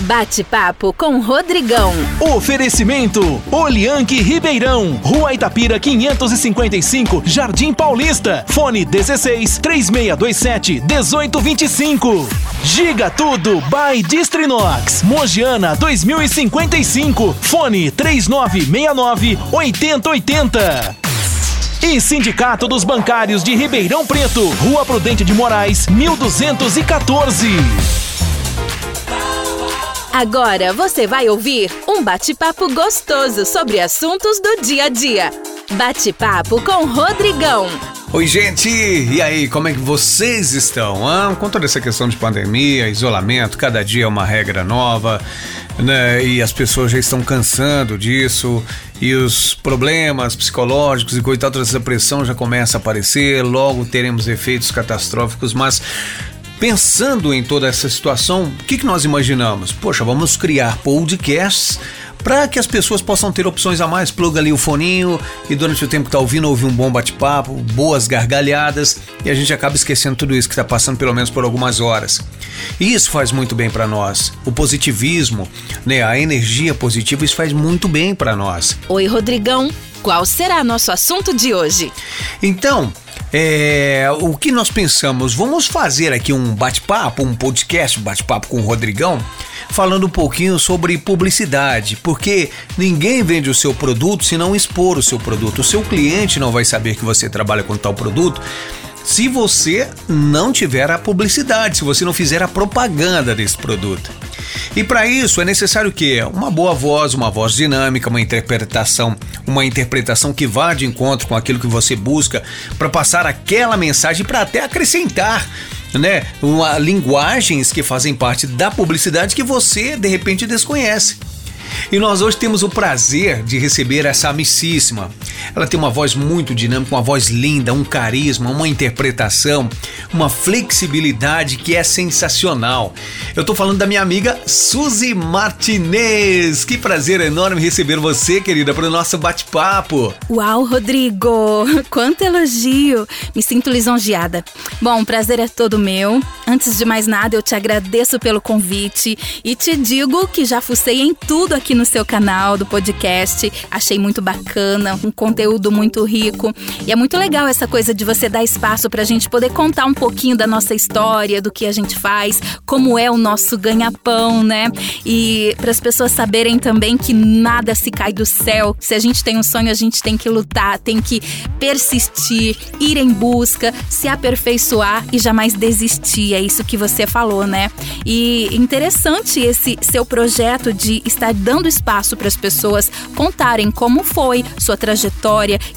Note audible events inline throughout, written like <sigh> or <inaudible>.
Bate-papo com Rodrigão. Oferecimento: Olianque Ribeirão, Rua Itapira 555, Jardim Paulista. Fone 16 3627 1825. Giga Tudo by Distrinox, Mogiana 2055. Fone 3969 8080. E Sindicato dos Bancários de Ribeirão Preto, Rua Prudente de Moraes, 1214. Agora você vai ouvir um bate-papo gostoso sobre assuntos do dia a dia. Bate-papo com Rodrigão. Oi, gente! E aí, como é que vocês estão? Ah, com toda essa questão de pandemia, isolamento, cada dia é uma regra nova, né? E as pessoas já estão cansando disso, e os problemas psicológicos e coitado, toda essa pressão já começa a aparecer, logo teremos efeitos catastróficos, mas Pensando em toda essa situação, o que, que nós imaginamos? Poxa, vamos criar podcasts para que as pessoas possam ter opções a mais. Pluga ali o foninho e durante o tempo que tá ouvindo, ouvir um bom bate-papo, boas gargalhadas e a gente acaba esquecendo tudo isso que está passando pelo menos por algumas horas. E isso faz muito bem para nós. O positivismo, né, a energia positiva, isso faz muito bem para nós. Oi, Rodrigão. Qual será nosso assunto de hoje? Então, é, o que nós pensamos? Vamos fazer aqui um bate-papo, um podcast, um bate-papo com o Rodrigão, falando um pouquinho sobre publicidade, porque ninguém vende o seu produto se não expor o seu produto. O seu cliente não vai saber que você trabalha com tal produto se você não tiver a publicidade, se você não fizer a propaganda desse produto. E para isso é necessário que uma boa voz, uma voz dinâmica, uma interpretação, uma interpretação que vá de encontro com aquilo que você busca para passar aquela mensagem para até acrescentar né, uma, linguagens que fazem parte da publicidade que você de repente desconhece. E nós hoje temos o prazer de receber essa amicíssima. Ela tem uma voz muito dinâmica, uma voz linda, um carisma, uma interpretação, uma flexibilidade que é sensacional. Eu tô falando da minha amiga Suzy Martinez. Que prazer enorme receber você, querida, para o nosso bate-papo. Uau, Rodrigo! <laughs> Quanto elogio! Me sinto lisonjeada. Bom, o prazer é todo meu. Antes de mais nada, eu te agradeço pelo convite e te digo que já fucei em tudo aqui no seu canal do podcast. Achei muito bacana, um conteúdo muito rico. E é muito legal essa coisa de você dar espaço para a gente poder contar um pouquinho da nossa história, do que a gente faz, como é o nosso ganha-pão, né? E para as pessoas saberem também que nada se cai do céu. Se a gente tem um sonho, a gente tem que lutar, tem que persistir, ir em busca, se aperfeiçoar e jamais desistir. É isso que você falou, né? E interessante esse seu projeto de estar dando espaço para as pessoas contarem como foi sua trajetória,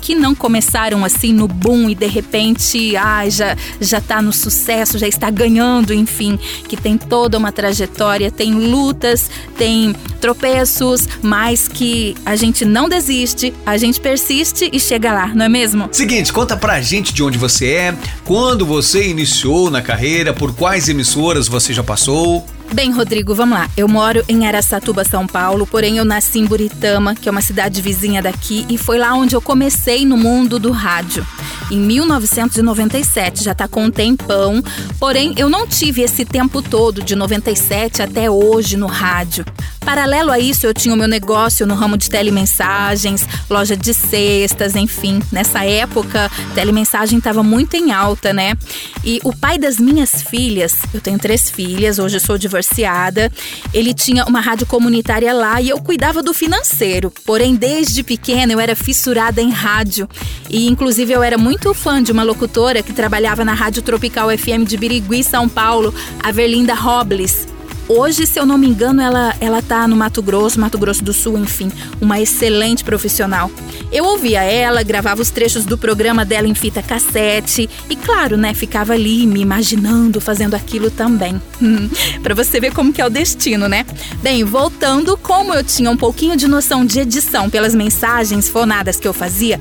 que não começaram assim no boom e de repente, ah, já já tá no sucesso, já está ganhando, enfim, que tem toda uma trajetória, tem lutas, tem tropeços, mas que a gente não desiste, a gente persiste e chega lá, não é mesmo? Seguinte, conta pra gente de onde você é, quando você iniciou na carreira, por quais emissoras você já passou. Bem, Rodrigo, vamos lá. Eu moro em Aracatuba, São Paulo, porém eu nasci em Buritama, que é uma cidade vizinha daqui, e foi lá onde eu comecei no mundo do rádio. Em 1997, já tá com um tempão, porém eu não tive esse tempo todo, de 97 até hoje, no rádio. Paralelo a isso, eu tinha o meu negócio no ramo de telemensagens, loja de cestas, enfim. Nessa época, telemensagem estava muito em alta, né? E o pai das minhas filhas, eu tenho três filhas, hoje eu sou divorciada, ele tinha uma rádio comunitária lá e eu cuidava do financeiro. Porém, desde pequena eu era fissurada em rádio. E inclusive eu era muito fã de uma locutora que trabalhava na Rádio Tropical FM de Birigui, São Paulo, a Verlinda Robles. Hoje, se eu não me engano, ela, ela tá no Mato Grosso, Mato Grosso do Sul, enfim, uma excelente profissional. Eu ouvia ela, gravava os trechos do programa dela em fita cassete e, claro, né, ficava ali me imaginando fazendo aquilo também. <laughs> para você ver como que é o destino, né? Bem, voltando, como eu tinha um pouquinho de noção de edição pelas mensagens fonadas que eu fazia,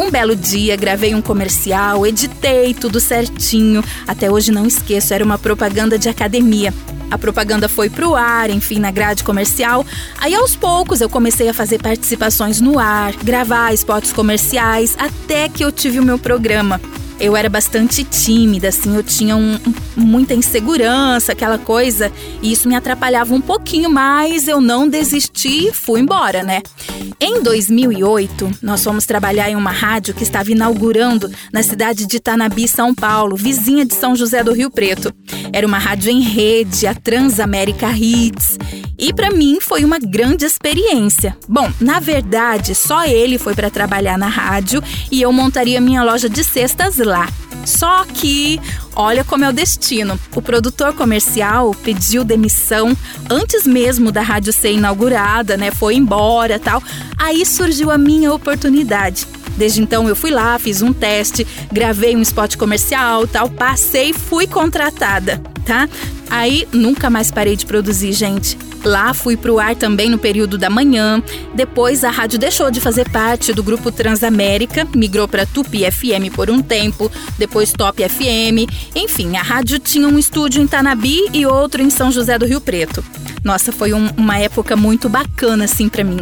um belo dia gravei um comercial, editei tudo certinho. Até hoje não esqueço, era uma propaganda de academia. A propaganda foi pro ar, enfim, na grade comercial. Aí aos poucos eu comecei a fazer participações no ar, gravar spots comerciais, até que eu tive o meu programa. Eu era bastante tímida, assim, eu tinha um, muita insegurança, aquela coisa, e isso me atrapalhava um pouquinho, mas eu não desisti e fui embora, né? Em 2008, nós fomos trabalhar em uma rádio que estava inaugurando na cidade de Tanabi, São Paulo, vizinha de São José do Rio Preto. Era uma rádio em rede, a Transamérica Hits. E para mim foi uma grande experiência. Bom, na verdade, só ele foi para trabalhar na rádio e eu montaria minha loja de cestas lá. Só que, olha como é o destino. O produtor comercial pediu demissão antes mesmo da rádio ser inaugurada, né? Foi embora, tal. Aí surgiu a minha oportunidade. Desde então eu fui lá, fiz um teste, gravei um spot comercial, tal, passei, fui contratada, tá? Aí nunca mais parei de produzir, gente. Lá fui pro ar também no período da manhã. Depois a rádio deixou de fazer parte do grupo Transamérica, migrou para Tupi FM por um tempo, depois Top FM. Enfim, a rádio tinha um estúdio em Tanabi e outro em São José do Rio Preto. Nossa, foi um, uma época muito bacana assim para mim.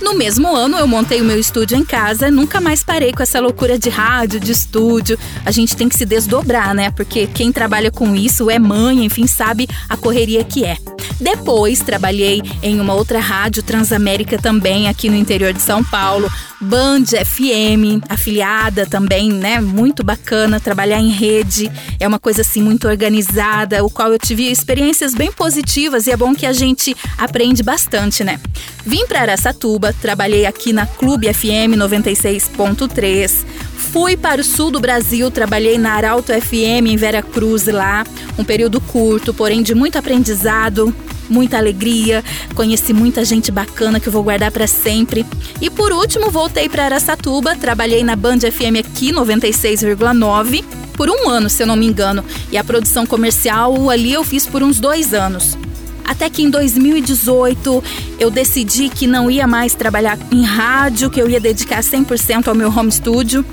No mesmo ano, eu montei o meu estúdio em casa, nunca mais parei com essa loucura de rádio, de estúdio. A gente tem que se desdobrar, né? Porque quem trabalha com isso é mãe, enfim, sabe a correria que é. Depois trabalhei em uma outra rádio Transamérica também aqui no interior de São Paulo, Band FM, afiliada também, né? Muito bacana trabalhar em rede. É uma coisa assim muito organizada, o qual eu tive experiências bem positivas e é bom que a gente aprende bastante, né? Vim para Aracatuba, trabalhei aqui na Clube FM 96.3. Fui para o sul do Brasil, trabalhei na Arauto FM em Vera Cruz lá, um período curto, porém de muito aprendizado, muita alegria, conheci muita gente bacana que eu vou guardar para sempre. E por último, voltei para Aracatuba, trabalhei na Band FM aqui 96,9 por um ano, se eu não me engano, e a produção comercial ali eu fiz por uns dois anos. Até que em 2018 eu decidi que não ia mais trabalhar em rádio, que eu ia dedicar 100% ao meu home studio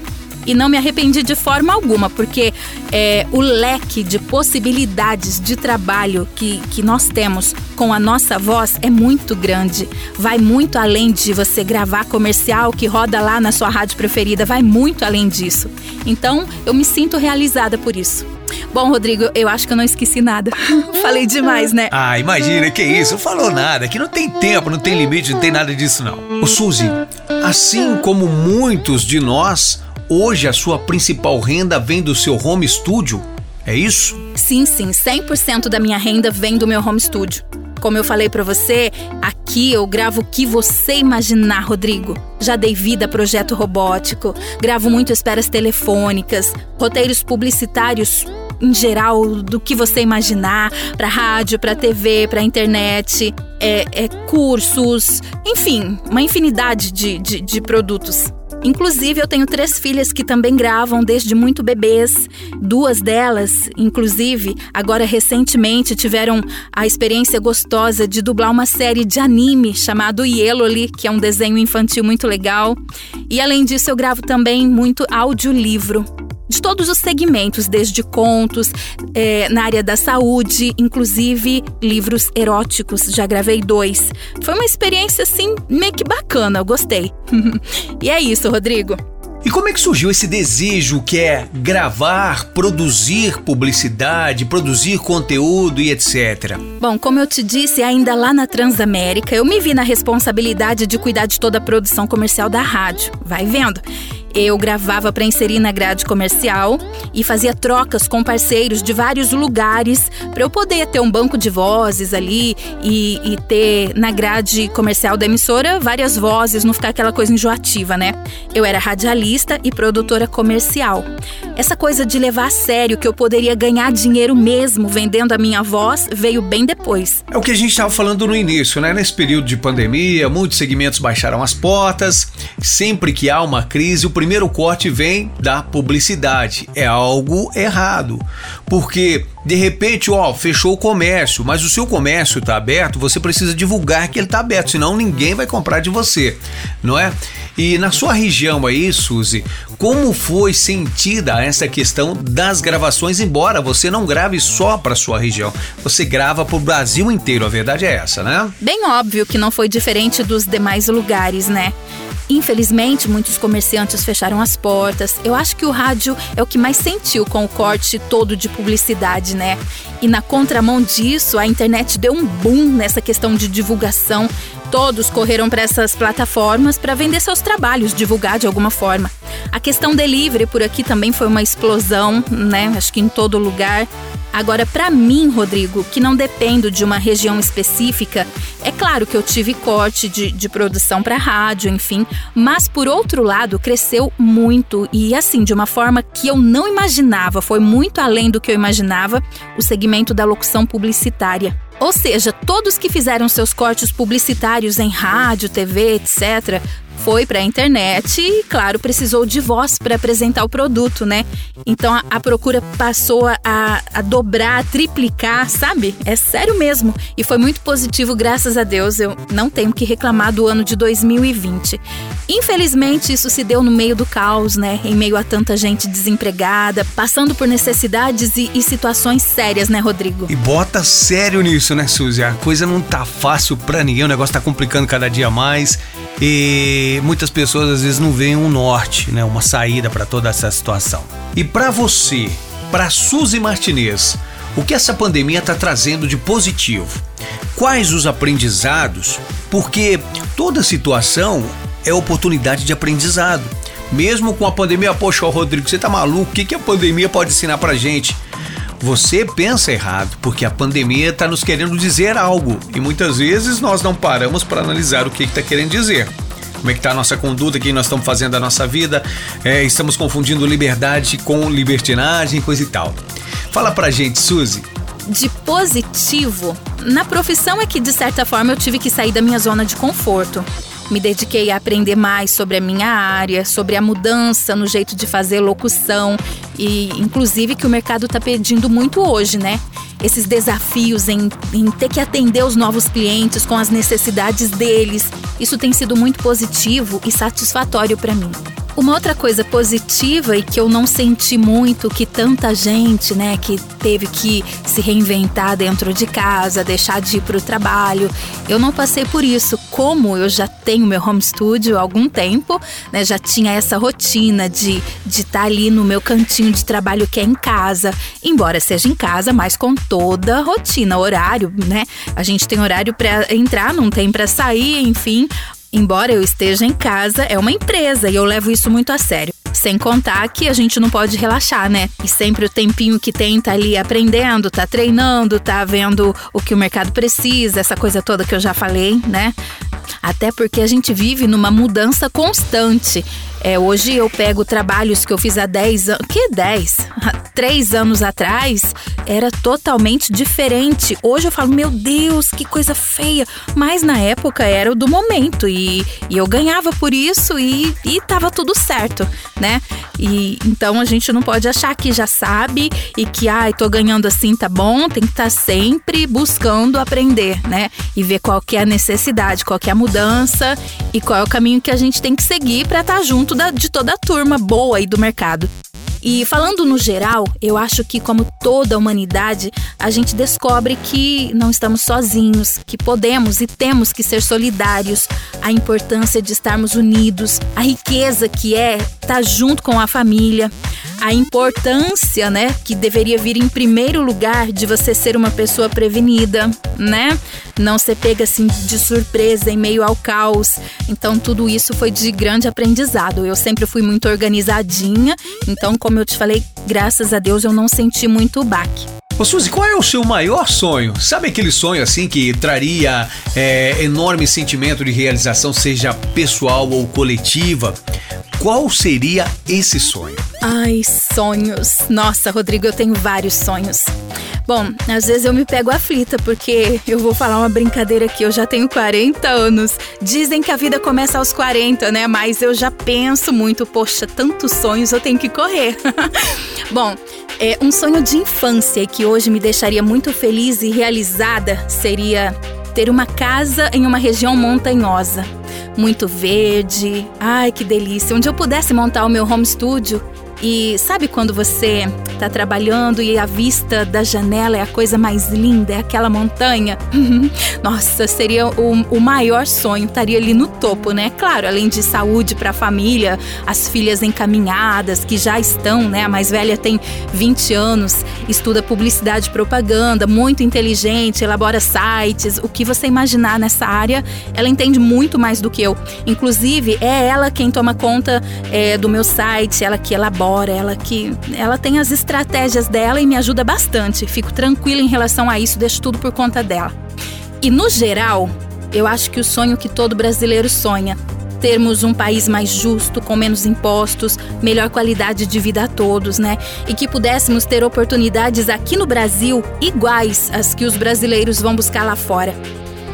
e não me arrependi de forma alguma, porque é, o leque de possibilidades de trabalho que, que nós temos com a nossa voz é muito grande. Vai muito além de você gravar comercial que roda lá na sua rádio preferida, vai muito além disso. Então, eu me sinto realizada por isso. Bom, Rodrigo, eu acho que eu não esqueci nada. <laughs> Falei demais, né? Ah, imagina, que isso, não falou nada. Aqui não tem tempo, não tem limite, não tem nada disso não. Ô Suzy, assim como muitos de nós, Hoje a sua principal renda vem do seu home studio? É isso? Sim, sim, 100% da minha renda vem do meu home studio. Como eu falei para você, aqui eu gravo o que você imaginar, Rodrigo. Já dei vida a projeto robótico, gravo muito esperas telefônicas, roteiros publicitários em geral do que você imaginar, para rádio, para TV, para internet, é, é, cursos, enfim, uma infinidade de, de, de produtos. Inclusive, eu tenho três filhas que também gravam desde muito bebês. Duas delas, inclusive, agora recentemente tiveram a experiência gostosa de dublar uma série de anime chamado Yellow, que é um desenho infantil muito legal. E além disso, eu gravo também muito audiolivro de todos os segmentos, desde contos, é, na área da saúde, inclusive livros eróticos. Já gravei dois. Foi uma experiência assim meio que bacana, eu gostei. <laughs> e é isso, Rodrigo. E como é que surgiu esse desejo que é gravar, produzir publicidade, produzir conteúdo e etc? Bom, como eu te disse, ainda lá na Transamérica, eu me vi na responsabilidade de cuidar de toda a produção comercial da rádio. Vai vendo? Eu gravava para inserir na grade comercial e fazia trocas com parceiros de vários lugares para eu poder ter um banco de vozes ali e, e, ter na grade comercial da emissora várias vozes, não ficar aquela coisa enjoativa, né? Eu era radialista e produtora comercial. Essa coisa de levar a sério que eu poderia ganhar dinheiro mesmo vendendo a minha voz veio bem depois. É o que a gente estava falando no início, né? Nesse período de pandemia, muitos segmentos baixaram as portas. Sempre que há uma crise, o primeiro corte vem da publicidade. É algo errado. Porque de repente, ó, fechou o comércio, mas o seu comércio está aberto, você precisa divulgar que ele está aberto, senão ninguém vai comprar de você, não é? E na sua região aí, Suzy, como foi sentida essa questão das gravações, embora você não grave só para sua região, você grava para o Brasil inteiro, a verdade é essa, né? Bem óbvio que não foi diferente dos demais lugares, né? Infelizmente, muitos comerciantes fecharam as portas. Eu acho que o rádio é o que mais sentiu com o corte todo de publicidade, né? E na contramão disso, a internet deu um boom nessa questão de divulgação. Todos correram para essas plataformas para vender seus trabalhos, divulgar de alguma forma. A questão delivery por aqui também foi uma explosão, né? Acho que em todo lugar. Agora, para mim, Rodrigo, que não dependo de uma região específica, é claro que eu tive corte de, de produção para rádio, enfim, mas por outro lado, cresceu muito e assim, de uma forma que eu não imaginava, foi muito além do que eu imaginava, o segmento da locução publicitária. Ou seja, todos que fizeram seus cortes publicitários em rádio, TV, etc., foi para a internet e, claro, precisou de voz para apresentar o produto, né? Então a, a procura passou a, a, dobrar, a triplicar, sabe? É sério mesmo. E foi muito positivo, graças a Deus. Eu não tenho que reclamar do ano de 2020. Infelizmente, isso se deu no meio do caos, né? Em meio a tanta gente desempregada, passando por necessidades e, e situações sérias, né, Rodrigo? E bota sério nisso, né, Suzy? A coisa não tá fácil pra ninguém, o negócio tá complicando cada dia mais. E muitas pessoas às vezes não veem um norte, né, uma saída para toda essa situação. E para você, para Suzy Martinez, o que essa pandemia está trazendo de positivo? Quais os aprendizados? Porque toda situação é oportunidade de aprendizado. Mesmo com a pandemia, poxa, Rodrigo, você tá maluco? O que, que a pandemia pode ensinar pra gente? Você pensa errado, porque a pandemia está nos querendo dizer algo e muitas vezes nós não paramos para analisar o que está que querendo dizer. Como é que está a nossa conduta, o que nós estamos fazendo da nossa vida, é, estamos confundindo liberdade com libertinagem, coisa e tal. Fala pra gente, Suzy. De positivo, na profissão é que de certa forma eu tive que sair da minha zona de conforto. Me dediquei a aprender mais sobre a minha área, sobre a mudança no jeito de fazer locução e, inclusive, que o mercado está pedindo muito hoje, né? Esses desafios em, em ter que atender os novos clientes com as necessidades deles. Isso tem sido muito positivo e satisfatório para mim. Uma outra coisa positiva e que eu não senti muito que tanta gente, né, que teve que se reinventar dentro de casa, deixar de ir para o trabalho, eu não passei por isso. Como eu já tenho meu home studio há algum tempo, né, já tinha essa rotina de de estar tá ali no meu cantinho de trabalho que é em casa, embora seja em casa, mas com toda a rotina, horário, né? A gente tem horário para entrar, não tem para sair, enfim, Embora eu esteja em casa, é uma empresa e eu levo isso muito a sério. Sem contar que a gente não pode relaxar, né? E sempre o tempinho que tem tá ali aprendendo, tá treinando, tá vendo o que o mercado precisa, essa coisa toda que eu já falei, né? Até porque a gente vive numa mudança constante. É, hoje eu pego trabalhos que eu fiz há 10 anos. Que 10? Três anos atrás era totalmente diferente. Hoje eu falo, meu Deus, que coisa feia. Mas na época era o do momento e, e eu ganhava por isso e, e tava tudo certo, né? E então a gente não pode achar que já sabe e que, ai, tô ganhando assim, tá bom. Tem que estar tá sempre buscando aprender, né? E ver qual que é a necessidade, qual que é a mudança e qual é o caminho que a gente tem que seguir para estar tá junto da, de toda a turma boa aí do mercado. E falando no geral, eu acho que, como toda a humanidade, a gente descobre que não estamos sozinhos, que podemos e temos que ser solidários, a importância de estarmos unidos, a riqueza que é estar junto com a família, a importância, né, que deveria vir em primeiro lugar de você ser uma pessoa prevenida, né? Não ser pega assim de surpresa em meio ao caos. Então tudo isso foi de grande aprendizado. Eu sempre fui muito organizadinha, então como eu te falei, graças a Deus eu não senti muito baque. Ô Suzy, qual é o seu maior sonho? Sabe aquele sonho assim que traria é, enorme sentimento de realização, seja pessoal ou coletiva? Qual seria esse sonho? Ai, sonhos. Nossa, Rodrigo, eu tenho vários sonhos. Bom, às vezes eu me pego aflita porque eu vou falar uma brincadeira aqui, eu já tenho 40 anos. Dizem que a vida começa aos 40, né? Mas eu já penso muito, poxa, tantos sonhos eu tenho que correr. <laughs> Bom, é um sonho de infância que hoje me deixaria muito feliz e realizada seria ter uma casa em uma região montanhosa muito verde. Ai, que delícia! Onde eu pudesse montar o meu home studio. E sabe quando você tá trabalhando e a vista da janela é a coisa mais linda, é aquela montanha. <laughs> Nossa, seria o, o maior sonho, estaria ali no topo, né? Claro, além de saúde para a família, as filhas encaminhadas que já estão, né? A mais velha tem 20 anos, estuda publicidade e propaganda, muito inteligente, elabora sites, o que você imaginar nessa área, ela entende muito mais do que eu. Inclusive, é ela quem toma conta é, do meu site, ela que elabora, ela que ela tem as estratégias dela e me ajuda bastante. Fico tranquila em relação a isso, deixo tudo por conta dela. E no geral, eu acho que o sonho que todo brasileiro sonha, termos um país mais justo, com menos impostos, melhor qualidade de vida a todos, né? E que pudéssemos ter oportunidades aqui no Brasil iguais às que os brasileiros vão buscar lá fora.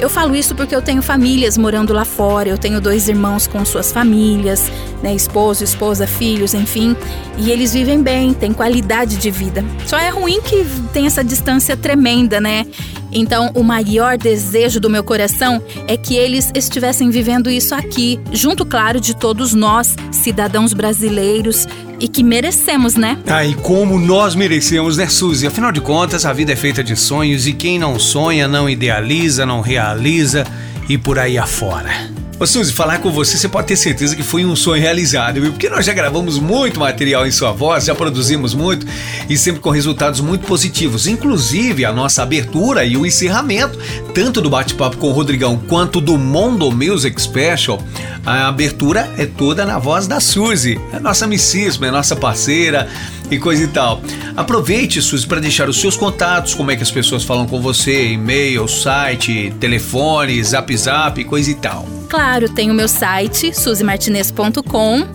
Eu falo isso porque eu tenho famílias morando lá fora, eu tenho dois irmãos com suas famílias, né, esposo, esposa, filhos, enfim, e eles vivem bem, têm qualidade de vida. Só é ruim que tem essa distância tremenda, né? Então, o maior desejo do meu coração é que eles estivessem vivendo isso aqui, junto, claro, de todos nós, cidadãos brasileiros, e que merecemos, né? Ah, e como nós merecemos, né, Suzy? Afinal de contas, a vida é feita de sonhos e quem não sonha, não idealiza, não realiza e por aí afora. Suzy, falar com você, você pode ter certeza que foi um sonho realizado, viu? Porque nós já gravamos muito material em sua voz, já produzimos muito e sempre com resultados muito positivos. Inclusive a nossa abertura e o encerramento, tanto do bate-papo com o Rodrigão quanto do Mondo Music Special, a abertura é toda na voz da Suzy, a nossa amicíssima, a nossa parceira e coisa e tal. Aproveite, Suzy, para deixar os seus contatos, como é que as pessoas falam com você, e-mail, site, telefone, zap zap, coisa e tal. Claro, tem o meu site, suzymartinez.com.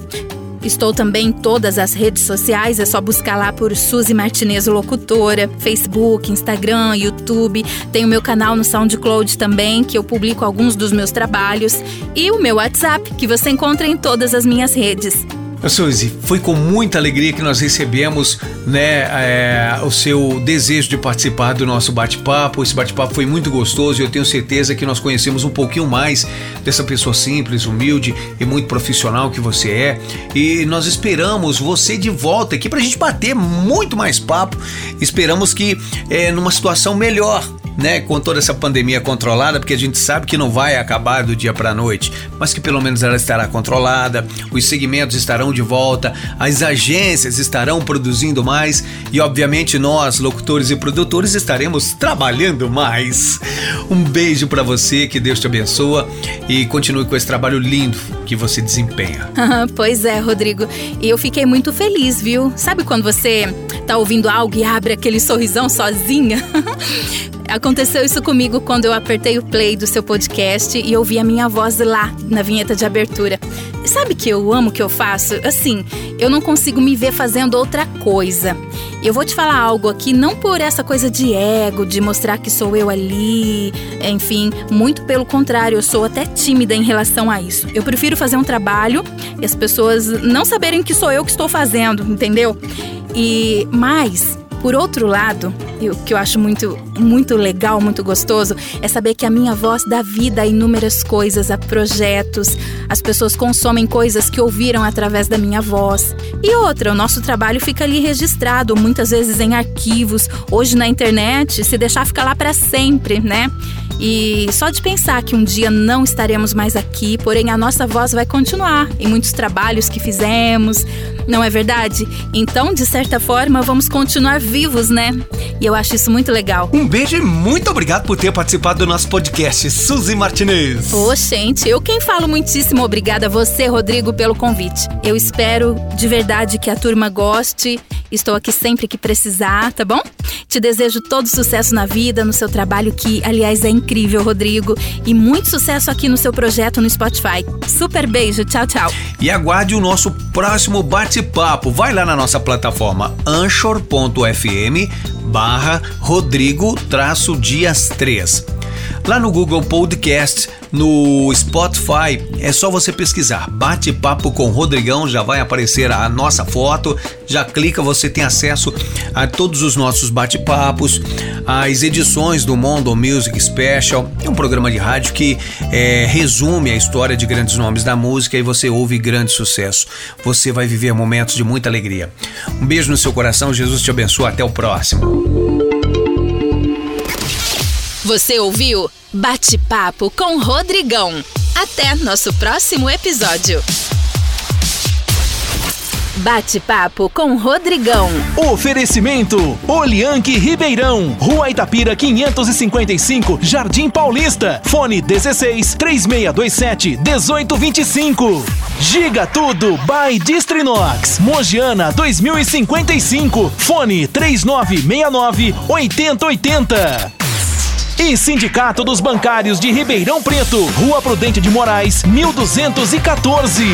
Estou também em todas as redes sociais, é só buscar lá por Suzy Martinez Locutora, Facebook, Instagram, YouTube. Tem o meu canal no SoundCloud também, que eu publico alguns dos meus trabalhos. E o meu WhatsApp, que você encontra em todas as minhas redes. Suzy, foi com muita alegria que nós recebemos né, é, o seu desejo de participar do nosso bate-papo. Esse bate-papo foi muito gostoso e eu tenho certeza que nós conhecemos um pouquinho mais dessa pessoa simples, humilde e muito profissional que você é. E nós esperamos você de volta aqui para a gente bater muito mais papo. Esperamos que é, numa situação melhor né, com toda essa pandemia controlada, porque a gente sabe que não vai acabar do dia para noite, mas que pelo menos ela estará controlada, os segmentos estarão de volta, as agências estarão produzindo mais e obviamente nós, locutores e produtores, estaremos trabalhando mais. Um beijo para você, que Deus te abençoe e continue com esse trabalho lindo que você desempenha. <laughs> pois é, Rodrigo. E eu fiquei muito feliz, viu? Sabe quando você tá ouvindo algo e abre aquele sorrisão sozinha? <laughs> Aconteceu isso comigo quando eu apertei o play do seu podcast e ouvi a minha voz lá na vinheta de abertura. Sabe que eu amo o que eu faço? Assim, eu não consigo me ver fazendo outra coisa. Eu vou te falar algo aqui, não por essa coisa de ego, de mostrar que sou eu ali, enfim, muito pelo contrário, eu sou até tímida em relação a isso. Eu prefiro fazer um trabalho e as pessoas não saberem que sou eu que estou fazendo, entendeu? E mais, por outro lado, o que eu acho muito, muito legal, muito gostoso, é saber que a minha voz dá vida a inúmeras coisas, a projetos. As pessoas consomem coisas que ouviram através da minha voz. E outra, o nosso trabalho fica ali registrado, muitas vezes em arquivos, hoje na internet, se deixar ficar lá para sempre, né? E só de pensar que um dia não estaremos mais aqui, porém a nossa voz vai continuar em muitos trabalhos que fizemos, não é verdade? Então, de certa forma, vamos continuar vivos, né? E eu acho isso muito legal. Um beijo e muito obrigado por ter participado do nosso podcast, Suzy Martinez. Ô, gente, eu quem falo muitíssimo obrigada a você, Rodrigo, pelo convite. Eu espero de verdade que a turma goste. Estou aqui sempre que precisar, tá bom? Te desejo todo sucesso na vida, no seu trabalho, que aliás é incrível, Rodrigo, e muito sucesso aqui no seu projeto no Spotify. Super beijo, tchau, tchau. E aguarde o nosso próximo bate-papo. Vai lá na nossa plataforma anchor.fm barra Rodrigo Dias 3. Lá no Google Podcast, no Spotify, é só você pesquisar Bate-Papo com Rodrigão, já vai aparecer a nossa foto. Já clica, você tem acesso a todos os nossos bate-papos, as edições do Mondo Music Special. É um programa de rádio que é, resume a história de grandes nomes da música e você ouve grande sucesso. Você vai viver momentos de muita alegria. Um beijo no seu coração, Jesus te abençoe. Até o próximo. Você ouviu Bate-Papo com Rodrigão. Até nosso próximo episódio. Bate-papo com Rodrigão. Oferecimento: Olianque Ribeirão, Rua Itapira 555, Jardim Paulista. Fone 16 3627 1825. Giga Tudo by Distrinox. Mogiana 2055. Fone 3969 8080. E Sindicato dos Bancários de Ribeirão Preto, Rua Prudente de Moraes, 1214.